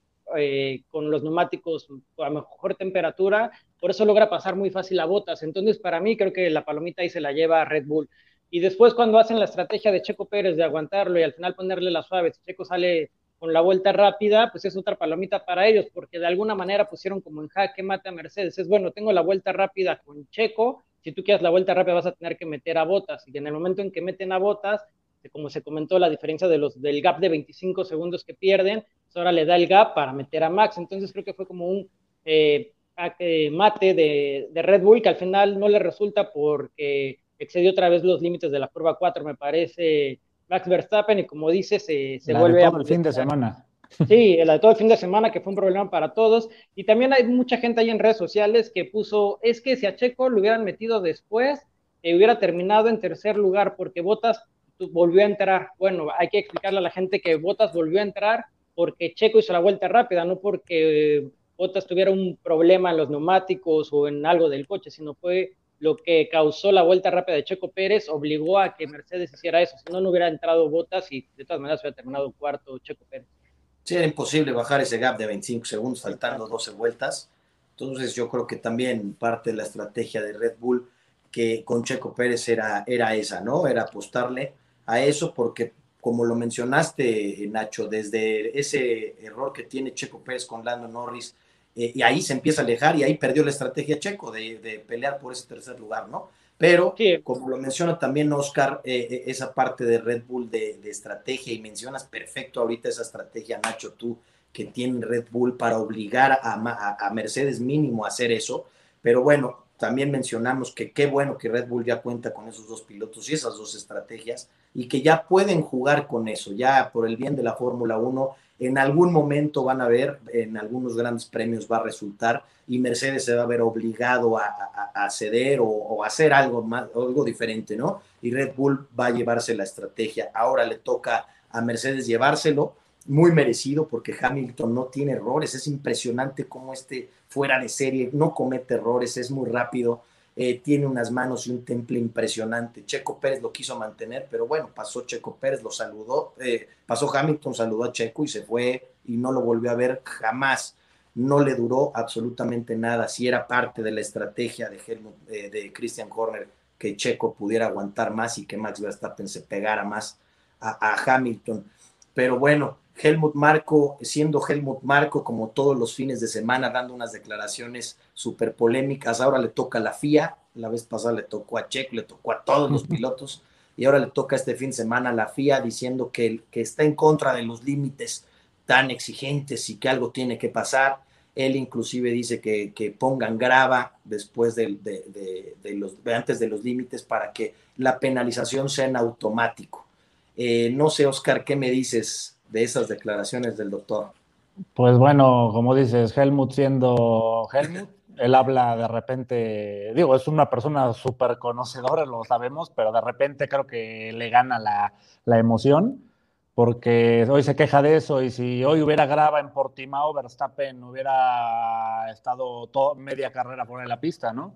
con los neumáticos a mejor temperatura, por eso logra pasar muy fácil a Botas. Entonces, para mí, creo que la palomita ahí se la lleva a Red Bull. Y después cuando hacen la estrategia de Checo Pérez de aguantarlo y al final ponerle la suave, si Checo sale con la vuelta rápida, pues es otra palomita para ellos, porque de alguna manera pusieron como en jaque mate a Mercedes. Es bueno, tengo la vuelta rápida con Checo, si tú quieres la vuelta rápida vas a tener que meter a botas, y en el momento en que meten a botas, como se comentó, la diferencia de los, del gap de 25 segundos que pierden, pues ahora le da el gap para meter a Max. Entonces creo que fue como un eh, mate de, de Red Bull que al final no le resulta porque excedió otra vez los límites de la prueba 4, me parece, Max Verstappen, y como dice, se, se vuelve de todo el fin de semana. Sí, la de todo el fin de semana, que fue un problema para todos. Y también hay mucha gente ahí en redes sociales que puso, es que si a Checo lo hubieran metido después, eh, hubiera terminado en tercer lugar porque Botas volvió a entrar. Bueno, hay que explicarle a la gente que Botas volvió a entrar porque Checo hizo la vuelta rápida, no porque Botas tuviera un problema en los neumáticos o en algo del coche, sino fue lo que causó la vuelta rápida de Checo Pérez, obligó a que Mercedes hiciera eso, si no, no hubiera entrado Botas y de todas maneras hubiera terminado cuarto Checo Pérez. Sí, era imposible bajar ese gap de 25 segundos faltando 12 vueltas. Entonces yo creo que también parte de la estrategia de Red Bull que con Checo Pérez era, era esa, ¿no? Era apostarle a eso porque como lo mencionaste, Nacho, desde ese error que tiene Checo Pérez con Lando Norris, eh, y ahí se empieza a alejar y ahí perdió la estrategia Checo de, pelear por ese tercer lugar, ¿no? Pero, como lo menciona también Oscar, eh, eh, esa parte de Red Bull de, estrategia, y mencionas perfecto ahorita esa estrategia, Nacho, tú, que tiene Red Bull para obligar a, a Mercedes mínimo a hacer eso. Pero bueno, también mencionamos que qué bueno que Red Bull ya cuenta con esos dos pilotos y esas dos estrategias y que ya pueden jugar con eso, ya por el bien de la Fórmula 1 en algún momento van a ver, en algunos grandes premios va a resultar y Mercedes se va a ver obligado a, ceder o, hacer algo más, algo diferente, ¿no? Y Red Bull va a llevarse la estrategia. Ahora le toca a Mercedes llevárselo, muy merecido porque Hamilton no tiene errores. Es impresionante cómo este fuera de serie no comete errores, es muy rápido eh, tiene unas manos y un temple impresionante. Checo Pérez lo quiso mantener, pero bueno, pasó Checo Pérez, lo saludó, eh, pasó Hamilton, saludó a Checo y se fue y no lo volvió a ver jamás. No le duró absolutamente nada. Si era parte de la estrategia de, eh, de Christian Horner que Checo pudiera aguantar más y que Max Verstappen se pegara más a Hamilton. Pero bueno, Helmut Marco, siendo Helmut Marco como todos los fines de semana, dando unas declaraciones súper polémicas. Ahora le toca a la FIA, la vez pasada le tocó a Checo, le tocó a todos los pilotos, y ahora le toca este fin de semana a la FIA diciendo que, que está en contra de los límites tan exigentes y que algo tiene que pasar. Él inclusive dice que, pongan grava después de, los, antes de los límites para que la penalización sea en automático. Eh, no sé, Oscar, ¿qué me dices de esas declaraciones del doctor? Pues bueno, como dices, Helmut siendo Helmut, él habla de repente, digo, es una persona súper conocedora, lo sabemos, pero de repente creo que le gana la, emoción, porque hoy se queja de eso, y si hoy hubiera graba en Portimao, Verstappen hubiera estado todo, media carrera por la pista, ¿no?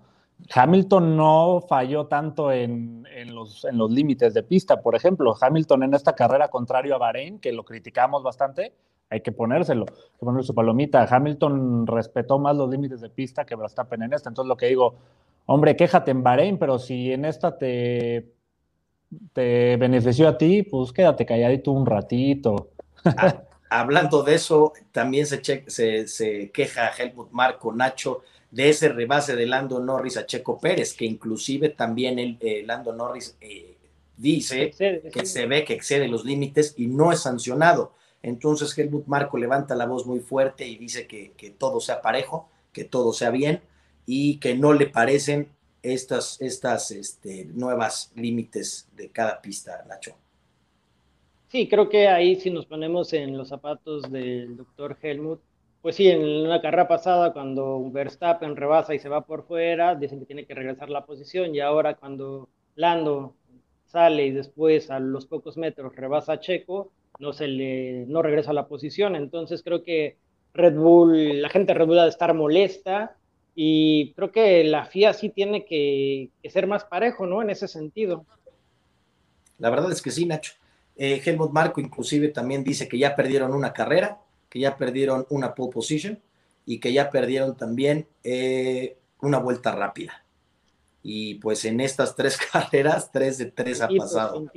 Hamilton no falló tanto en, los, límites de pista, por ejemplo. Hamilton en esta carrera, contrario a Bahrein, que lo criticamos bastante, hay que ponérselo, hay que ponerle su palomita. Hamilton respetó más los límites de pista que Verstappen en esta. Entonces, lo que digo, hombre, quéjate en Bahrein, pero si en esta te, te benefició a ti, pues quédate calladito un ratito. Ah, hablando de eso, también se, se, se queja Helmut Marco Nacho de ese rebase de Lando Norris a Checo Pérez, que inclusive también el, eh, Lando Norris eh, dice que se ve que excede los límites y no es sancionado. Entonces Helmut Marco levanta la voz muy fuerte y dice que, todo sea parejo, que todo sea bien y que no le parecen estas, estas este, nuevas límites de cada pista, Nacho. Sí, creo que ahí si nos ponemos en los zapatos del doctor Helmut, pues sí, en una carrera pasada, cuando Verstappen rebasa y se va por fuera, dicen que tiene que regresar la posición, y ahora cuando Lando sale y después a los pocos metros rebasa a Checo, no se le no regresa a la posición. Entonces creo que Red Bull, la gente de Red Bull ha de estar molesta y creo que la FIA sí tiene que, ser más parejo, ¿no? En ese sentido. La verdad es que sí, Nacho. Eh, Helmut Marco inclusive también dice que ya perdieron una carrera que ya perdieron una pole position y que ya perdieron también eh, una vuelta rápida. Y pues en estas tres carreras, tres de tres ha pasado.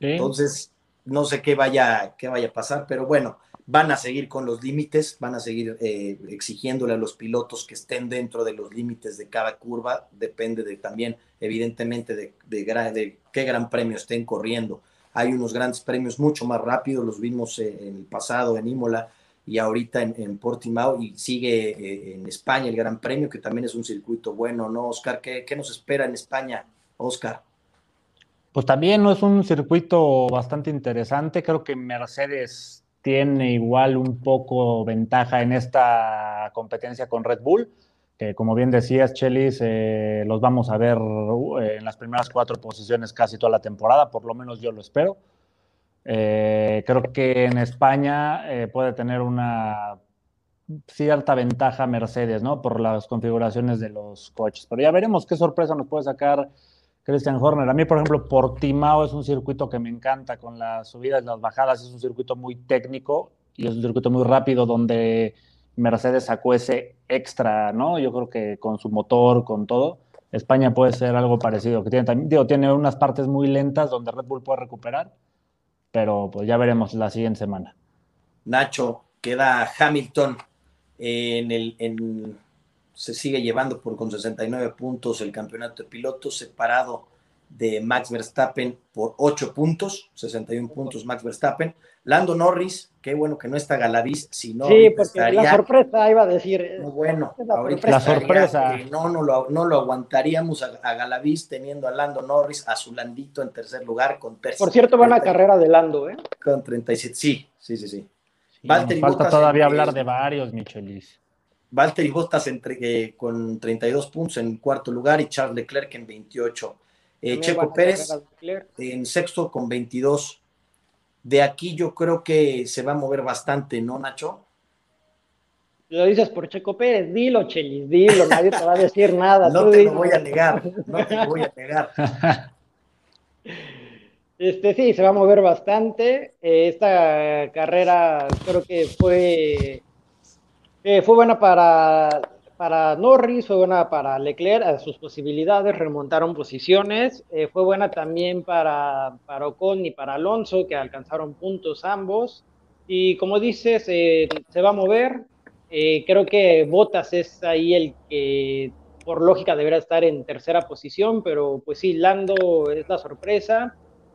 Entonces, no sé qué vaya, qué vaya a pasar, pero bueno, van a seguir con los límites, van a seguir eh, exigiéndole a los pilotos que estén dentro de los límites de cada curva, depende de también, evidentemente, de, de, de qué gran premio estén corriendo hay unos grandes premios mucho más rápidos, los vimos en el pasado en Imola y ahorita en, Portimao y sigue eh, en España el Gran Premio, que también es un circuito bueno, ¿no, Oscar? ¿Qué, nos espera en España, Oscar? Pues también no es un circuito bastante interesante, creo que Mercedes tiene igual un poco ventaja en esta competencia con Red Bull. Que como bien decías, Chelis, eh, los vamos a ver uh, en las primeras cuatro posiciones casi toda la temporada, por lo menos yo lo espero. Eh, creo que en España eh, puede tener una cierta ventaja Mercedes, ¿no? Por las configuraciones de los coches. Pero ya veremos qué sorpresa nos puede sacar Christian Horner. A mí, por ejemplo, Portimao es un circuito que me encanta con las subidas y las bajadas. Es un circuito muy técnico y es un circuito muy rápido donde Mercedes sacó ese extra, ¿no? Yo creo que con su motor, con todo, España puede ser algo parecido. Que tiene, digo, tiene unas partes muy lentas donde Red Bull puede recuperar, pero pues ya veremos la siguiente semana. Nacho, queda Hamilton en el, en, se sigue llevando por con 69 puntos el campeonato de pilotos, separado de Max Verstappen por 8 puntos, 61 puntos Max Verstappen. Lando Norris, qué bueno que no está Galaviz, si no. Sí, porque la sorpresa iba a decir. bueno, la ahorita la sorpresa. No, no, lo, no lo aguantaríamos a, a, Galaviz teniendo a Lando Norris, a su Landito en tercer lugar con Por cierto, va una carrera de Lando, ¿eh? Con 37, sí, sí, sí, sí. sí falta Bottas todavía hablar de varios, Michelis. Valtteri Bottas entre, eh, con 32 puntos en cuarto lugar y Charles Leclerc en 28. Eh, Checo Pérez en sexto con 22. De aquí yo creo que se va a mover bastante, ¿no, Nacho? Lo dices por Checo Pérez, dilo, Chelis, dilo, nadie te va a decir nada. no te lo voy a negar, no te lo voy a negar. Este sí, se va a mover bastante. Eh, esta carrera creo que fue, eh, fue buena para para Norris, fue buena para Leclerc, a sus posibilidades, remontaron posiciones, eh, fue buena también para, para Ocon y para Alonso, que alcanzaron puntos ambos, y como dices, eh, se va a mover, eh, creo que Bottas es ahí el que por lógica debería estar en tercera posición, pero pues sí, Lando es la sorpresa,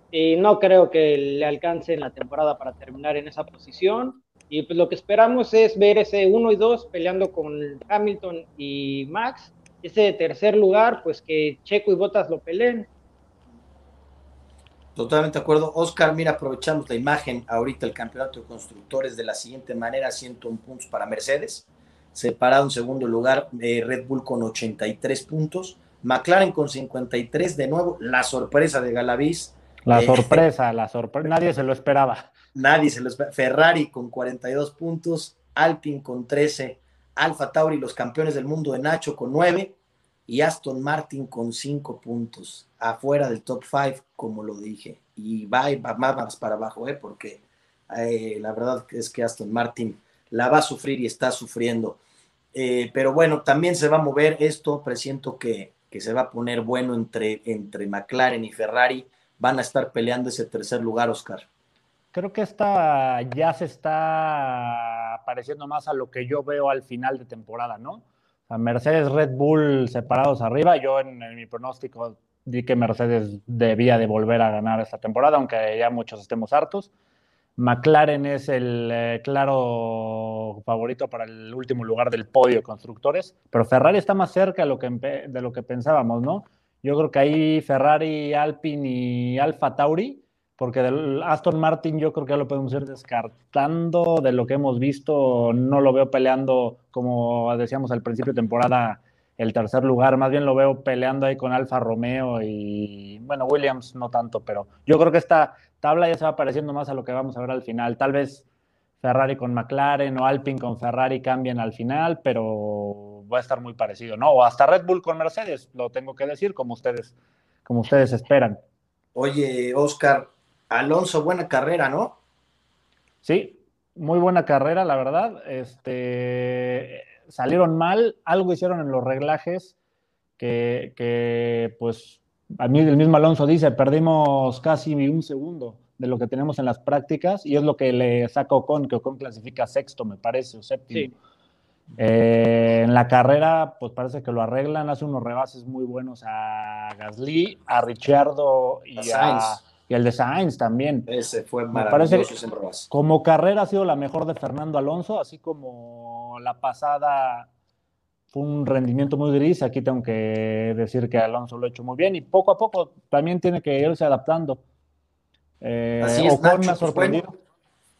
y no creo que le alcance en la temporada para terminar en esa posición. Y pues lo que esperamos es ver ese 1 y 2 peleando con Hamilton y Max. Ese tercer lugar, pues que Checo y Botas lo peleen. Totalmente de acuerdo. Oscar, mira, aprovechamos la imagen ahorita el campeonato de constructores de la siguiente manera, 101 puntos para Mercedes, separado en segundo lugar eh, Red Bull con 83 puntos, McLaren con 53, de nuevo la sorpresa de Galaviz. La eh, sorpresa, la sorpresa, nadie se lo esperaba. Nadie se los Ferrari con 42 puntos, Alpine con 13, Alfa Tauri, los campeones del mundo de Nacho con 9 y Aston Martin con 5 puntos, afuera del top 5, como lo dije. Y va, va más para abajo, ¿eh? porque eh, la verdad es que Aston Martin la va a sufrir y está sufriendo. Eh, pero bueno, también se va a mover esto, presiento que, que se va a poner bueno entre, entre McLaren y Ferrari. Van a estar peleando ese tercer lugar, Oscar creo que esta ya se está pareciendo más a lo que yo veo al final de temporada, ¿no? O Mercedes, Red Bull separados arriba. Yo en, mi pronóstico di que Mercedes debía de volver a ganar esta temporada, aunque ya muchos estemos hartos. McLaren es el eh, claro favorito para el último lugar del podio de constructores, pero Ferrari está más cerca de lo que, de lo que pensábamos, ¿no? Yo creo que ahí Ferrari, Alpine y Alfa Tauri porque del Aston Martin yo creo que ya lo podemos ir descartando. De lo que hemos visto, no lo veo peleando como decíamos al principio de temporada el tercer lugar, más bien lo veo peleando ahí con Alfa Romeo y bueno, Williams no tanto, pero yo creo que esta tabla ya se va pareciendo más a lo que vamos a ver al final, tal vez Ferrari con McLaren o Alpine con Ferrari cambien al final, pero va a estar muy parecido, ¿no? O hasta Red Bull con Mercedes, lo tengo que decir, como ustedes, como ustedes esperan. Oye, Oscar, Alonso, buena carrera, ¿no? Sí, muy buena carrera, la verdad. Este, salieron mal, algo hicieron en los reglajes que, pues, a mí el mismo Alonso dice, perdimos casi un segundo de lo que tenemos en las prácticas y es lo que le saca Ocon, que Ocon clasifica sexto, me parece, o séptimo. Eh, en la carrera, pues parece que lo arreglan, hace unos rebases muy buenos a Gasly, a Ricciardo y a, y el de Sainz también. Ese fue maravilloso. como carrera ha sido la mejor de Fernando Alonso, así como la pasada fue un rendimiento muy gris. Aquí tengo que decir que Alonso lo ha hecho muy bien y poco a poco también tiene que irse adaptando. Eh, así es, Nacho, sorprendido.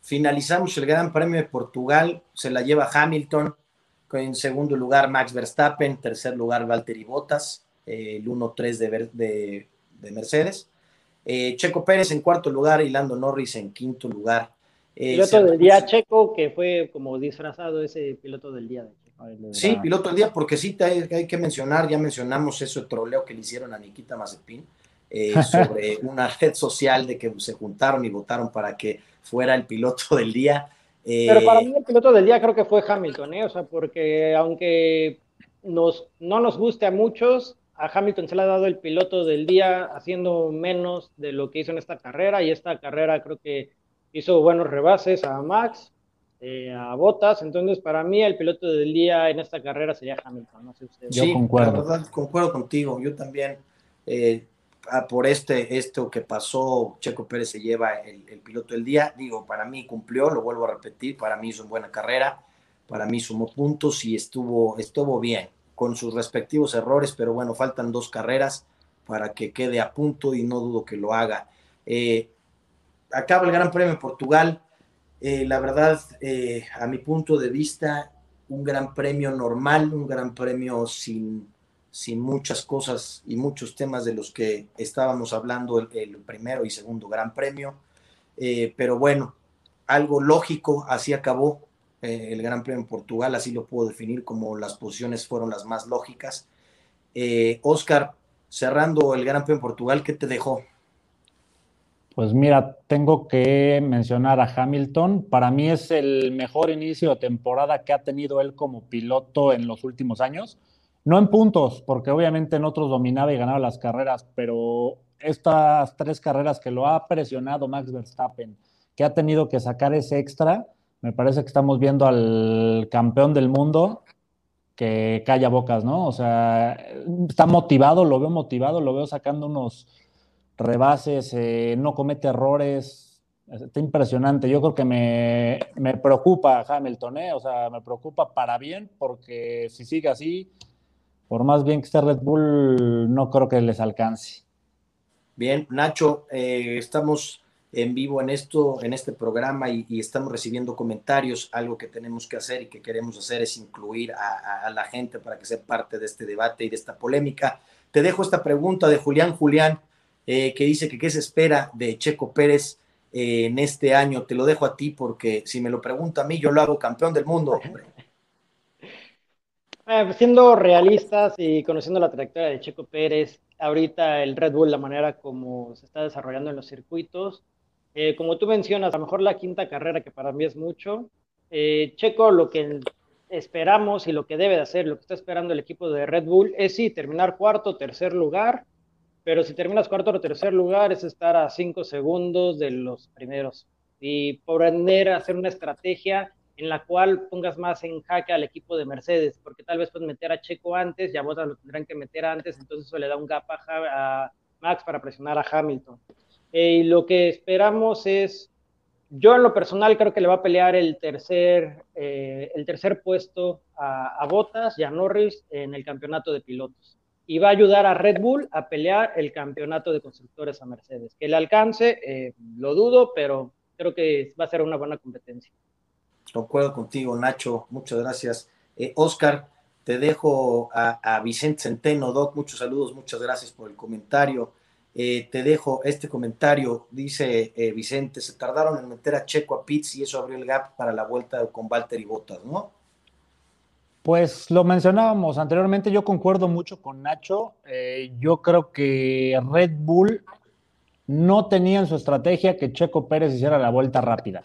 finalizamos el Gran Premio de Portugal, se la lleva Hamilton En segundo lugar, Max Verstappen. Tercer lugar, Valtteri Bottas. el 1-3 de, de, de, Mercedes. Checo Pérez en cuarto lugar y Lando Norris en quinto lugar. piloto del día Checo, que fue como disfrazado ese piloto del día de Checo. Sí, piloto del día, porque sí hay, hay que mencionar, ya mencionamos eso de troleo que le hicieron a Nikita Mazepin eh, sobre una red social de que se juntaron y votaron para que fuera el piloto del día. Pero para eh, mí el piloto del día creo que fue Hamilton, ¿eh? O sea, porque aunque nos, no nos guste a muchos, a Hamilton se le ha dado el piloto del día haciendo menos de lo que hizo en esta carrera y esta carrera creo que hizo buenos rebases a Max, eh, a Bottas, entonces para mí el piloto del día en esta carrera sería Hamilton, no sé ustedes. Sí, concuerdo. La verdad, concuerdo contigo, yo también. Eh, por este, esto que pasó, Checo Pérez se lleva el, piloto del día. Digo, para mí cumplió, lo vuelvo a repetir, para mí hizo una buena carrera, para mí sumó puntos y estuvo, estuvo bien, con sus respectivos errores, pero bueno, faltan dos carreras para que quede a punto y no dudo que lo haga. Eh, acaba el Gran Premio de Portugal. Eh, la verdad, eh, a mi punto de vista, un gran premio normal, un gran premio sin sin muchas cosas y muchos temas de los que estábamos hablando el, primero y segundo Gran Premio. Eh, pero bueno, algo lógico, así acabó eh, el Gran Premio en Portugal, así lo puedo definir como las posiciones fueron las más lógicas. Eh, Oscar, cerrando el Gran Premio en Portugal, ¿qué te dejó? Pues mira, tengo que mencionar a Hamilton. Para mí es el mejor inicio de temporada que ha tenido él como piloto en los últimos años no en puntos, porque obviamente en otros dominaba y ganaba las carreras, pero estas tres carreras que lo ha presionado Max Verstappen, que ha tenido que sacar ese extra, me parece que estamos viendo al campeón del mundo que calla bocas, ¿no? O sea, está motivado, lo veo motivado, lo veo sacando unos rebases, eh, no comete errores, está impresionante. Yo creo que me, me preocupa Hamilton, ¿eh? O sea, me preocupa para bien, porque si sigue así, por más bien que esté Red Bull, no creo que les alcance. Bien, Nacho, eh, estamos en vivo en esto, en este programa y, estamos recibiendo comentarios. Algo que tenemos que hacer y que queremos hacer es incluir a, la gente para que sea parte de este debate y de esta polémica. Te dejo esta pregunta de Julián Julián, eh, que dice que qué se espera de Checo Pérez eh, en este año. Te lo dejo a ti porque si me lo pregunta a mí, yo lo hago campeón del mundo. Eh, siendo realistas y conociendo la trayectoria de Checo Pérez, ahorita el Red Bull, la manera como se está desarrollando en los circuitos, eh, como tú mencionas, a lo mejor la quinta carrera, que para mí es mucho, eh, Checo lo que esperamos y lo que debe de hacer, lo que está esperando el equipo de Red Bull, es sí, terminar cuarto, tercer lugar, pero si terminas cuarto o tercer lugar es estar a cinco segundos de los primeros. Y por ende, hacer una estrategia en la cual pongas más en jaque al equipo de Mercedes, porque tal vez puedes meter a Checo antes, ya vos lo tendrán que meter antes, entonces eso le da un gap a, Max para presionar a Hamilton. Eh, y lo que esperamos es, yo en lo personal creo que le va a pelear el tercer, eh, el tercer puesto a, a Bottas y a Norris en el campeonato de pilotos. Y va a ayudar a Red Bull a pelear el campeonato de constructores a Mercedes. Que le alcance, eh, lo dudo, pero creo que va a ser una buena competencia. Concuerdo contigo, Nacho. Muchas gracias. Eh, Oscar, te dejo a, Vicente Centeno, Doc. Muchos saludos, muchas gracias por el comentario. Eh, te dejo este comentario. Dice eh, Vicente: se tardaron en meter a Checo a Pitts y eso abrió el gap para la vuelta con Walter y Bottas, ¿no? Pues lo mencionábamos anteriormente, yo concuerdo mucho con Nacho. yo creo que Red Bull no tenía en su estrategia que Checo Pérez hiciera la vuelta rápida.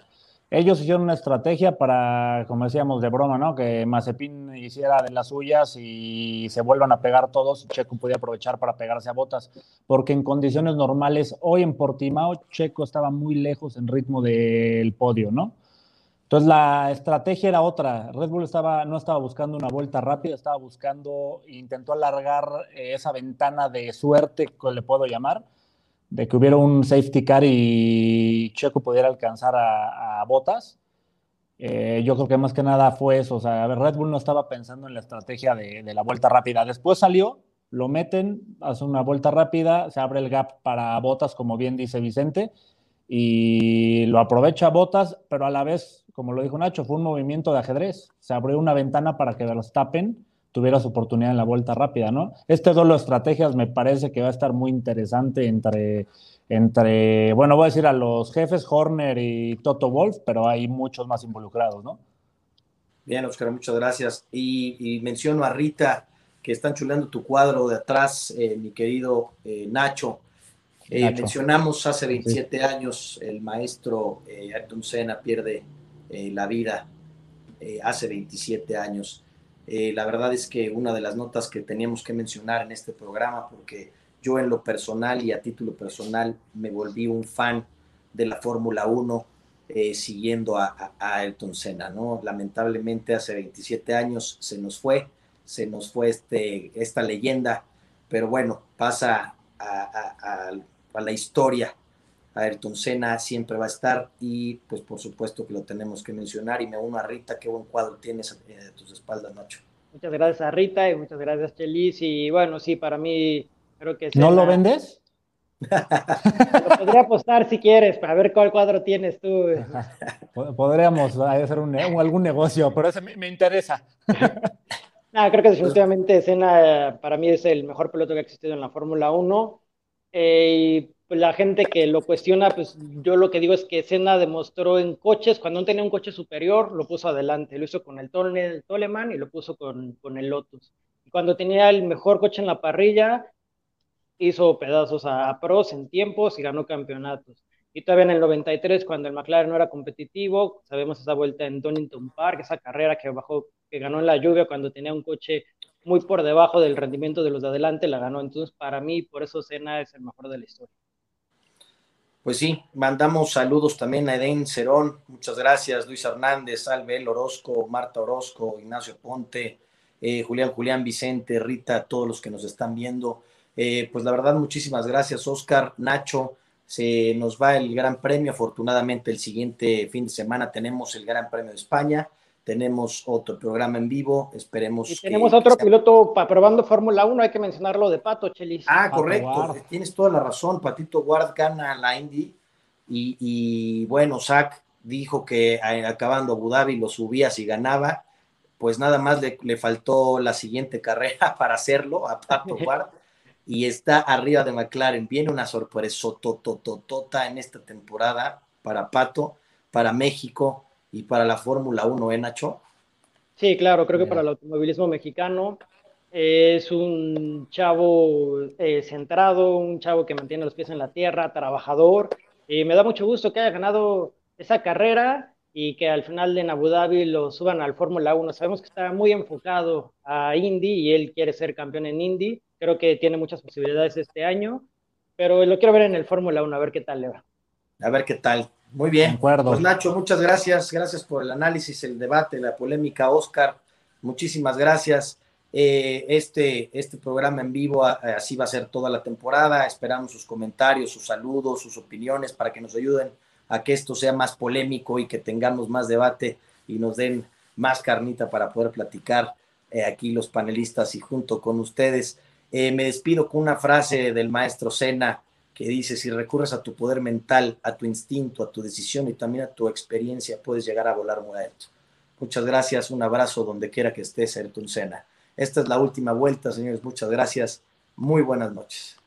Ellos hicieron una estrategia para, como decíamos de broma, ¿no? Que Mazepin hiciera de las suyas y se vuelvan a pegar todos. Checo podía aprovechar para pegarse a botas, porque en condiciones normales, hoy en Portimao, Checo estaba muy lejos en ritmo del podio, ¿no? Entonces la estrategia era otra. Red Bull estaba, no estaba buscando una vuelta rápida, estaba buscando, intentó alargar eh, esa ventana de suerte, que le puedo llamar, de que hubiera un safety car y Checo pudiera alcanzar a, Botas. Eh, yo creo que más que nada fue eso. O sea, Red Bull no estaba pensando en la estrategia de, la vuelta rápida. Después salió, lo meten, hace una vuelta rápida, se abre el gap para Botas, como bien dice Vicente, y lo aprovecha Botas, pero a la vez, como lo dijo Nacho, fue un movimiento de ajedrez. Se abrió una ventana para que Verstappen tuviera su oportunidad en la vuelta rápida, ¿no? Este duelo de estrategias me parece que va a estar muy interesante entre, entre, bueno, voy a decir a los jefes, Horner y Toto Wolf, pero hay muchos más involucrados, ¿no? Bien, Oscar, muchas gracias. Y, menciono a Rita, que están chulando tu cuadro de atrás, eh, mi querido eh, Nacho. Eh, mencionamos hace 27 años el maestro Ayrton Senna pierde la vida hace 27 años. La verdad es que una de las notas que teníamos que mencionar en este programa, porque yo en lo personal y a título personal me volví un fan de la Fórmula 1 eh, siguiendo a, Ayrton Senna, ¿no? Lamentablemente hace 27 años se nos fue, se nos fue este, esta leyenda, pero bueno, pasa a, la historia. Ayrton Senna siempre va a estar y pues por supuesto que lo tenemos que mencionar y me uno a Rita, qué buen cuadro tienes eh, de tus espaldas, Nacho. Muchas gracias a Rita y muchas gracias Chelis y bueno, sí, para mí creo que... ¿No lo vendes? Lo podría apostar si quieres, para ver cuál cuadro tienes tú. Podríamos hacer un, algún negocio, pero ese me, interesa. No, creo que definitivamente Senna para mí es el mejor piloto que ha existido en la Fórmula 1. Eh, y pues, la gente que lo cuestiona, pues yo lo que digo es que Senna demostró en coches, cuando no tenía un coche superior, lo puso adelante. Lo hizo con el, el Toleman y lo puso con, el Lotus. Y cuando tenía el mejor coche en la parrilla, hizo pedazos a, pros en tiempos y ganó campeonatos. Y todavía en el 93, cuando el McLaren no era competitivo, sabemos esa vuelta en Donington Park, esa carrera que bajó, que ganó en la lluvia cuando tenía un coche muy por debajo del rendimiento de los de adelante, la ganó. Entonces, para mí, por eso Senna es el mejor de la historia. Pues sí, mandamos saludos también a Eden Cerón, muchas gracias, Luis Hernández, Albel Orozco, Marta Orozco, Ignacio Ponte, eh, Julián Julián Vicente, Rita, todos los que nos están viendo. Eh, pues la verdad, muchísimas gracias, Oscar, Nacho. Se nos va el Gran Premio. Afortunadamente, el siguiente fin de semana tenemos el Gran Premio de España. Tenemos otro programa en vivo. Esperemos. Y tenemos otro piloto probando Fórmula 1. Hay que mencionarlo de Pato, Chelis. Ah, correcto. Tienes toda la razón. Patito Ward gana la Indy. Y, bueno, Zach dijo que eh, acabando Abu Dhabi lo subía si ganaba. Pues nada más le, le faltó la siguiente carrera para hacerlo a Pato Ward y está arriba de McLaren. Viene una sorpresa totototota en esta temporada para Pato, para México y para la Fórmula 1, ¿eh, Nacho? Sí, claro, creo que para el automovilismo mexicano es un chavo eh, centrado, un chavo que mantiene los pies en la tierra, trabajador. Y me da mucho gusto que haya ganado esa carrera y que al final de Abu Dhabi lo suban al Fórmula 1. Sabemos que está muy enfocado a Indy y él quiere ser campeón en Indy Creo que tiene muchas posibilidades este año, pero lo quiero ver en el Fórmula 1, a ver qué tal le va. A ver qué tal. Muy bien. Pues Nacho, muchas gracias. Gracias por el análisis, el debate, la polémica. Oscar, muchísimas gracias. Eh, este, este programa en vivo así va a ser toda la temporada. Esperamos sus comentarios, sus saludos, sus opiniones para que nos ayuden a que esto sea más polémico y que tengamos más debate y nos den más carnita para poder platicar eh, aquí los panelistas y junto con ustedes. Eh, me despido con una frase del maestro Sena que dice, si recurres a tu poder mental, a tu instinto, a tu decisión y también a tu experiencia, puedes llegar a volar muy alto. Muchas gracias, un abrazo donde quiera que estés, Ayrton Sena. Esta es la última vuelta, señores, muchas gracias, muy buenas noches.